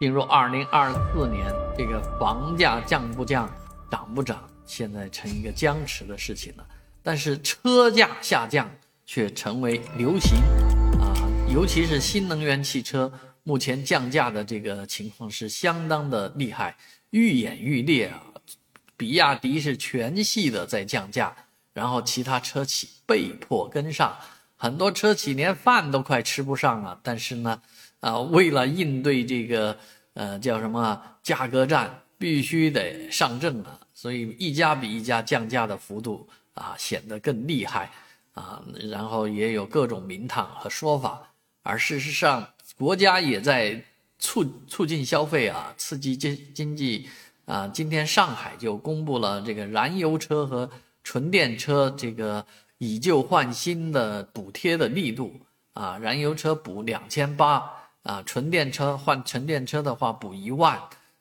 进入二零二四年，这个房价降不降、涨不涨，现在成一个僵持的事情了。但是车价下降却成为流行啊，尤其是新能源汽车，目前降价的这个情况是相当的厉害，愈演愈烈啊。比亚迪是全系的在降价，然后其他车企被迫跟上，很多车企连饭都快吃不上了。但是呢，啊，为了应对这个。呃，叫什么价格战必须得上阵了，所以一家比一家降价的幅度啊显得更厉害啊，然后也有各种名堂和说法，而事实上国家也在促促进消费啊，刺激经经济啊。今天上海就公布了这个燃油车和纯电车这个以旧换新的补贴的力度啊，燃油车补两千八。啊，纯电车换纯电车的话补一万，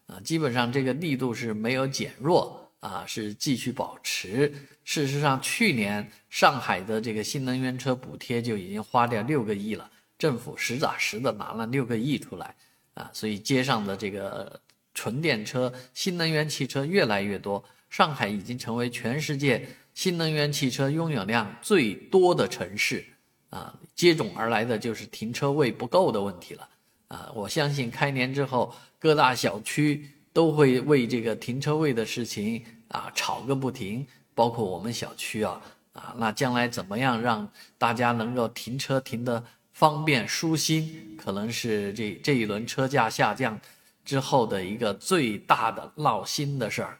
啊，基本上这个力度是没有减弱啊，是继续保持。事实上，去年上海的这个新能源车补贴就已经花掉六个亿了，政府实打实的拿了六个亿出来啊，所以街上的这个纯电车、新能源汽车越来越多，上海已经成为全世界新能源汽车拥有量最多的城市啊，接踵而来的就是停车位不够的问题了。啊，我相信开年之后，各大小区都会为这个停车位的事情啊吵个不停，包括我们小区啊啊，那将来怎么样让大家能够停车停得方便舒心，可能是这这一轮车价下降之后的一个最大的闹心的事儿。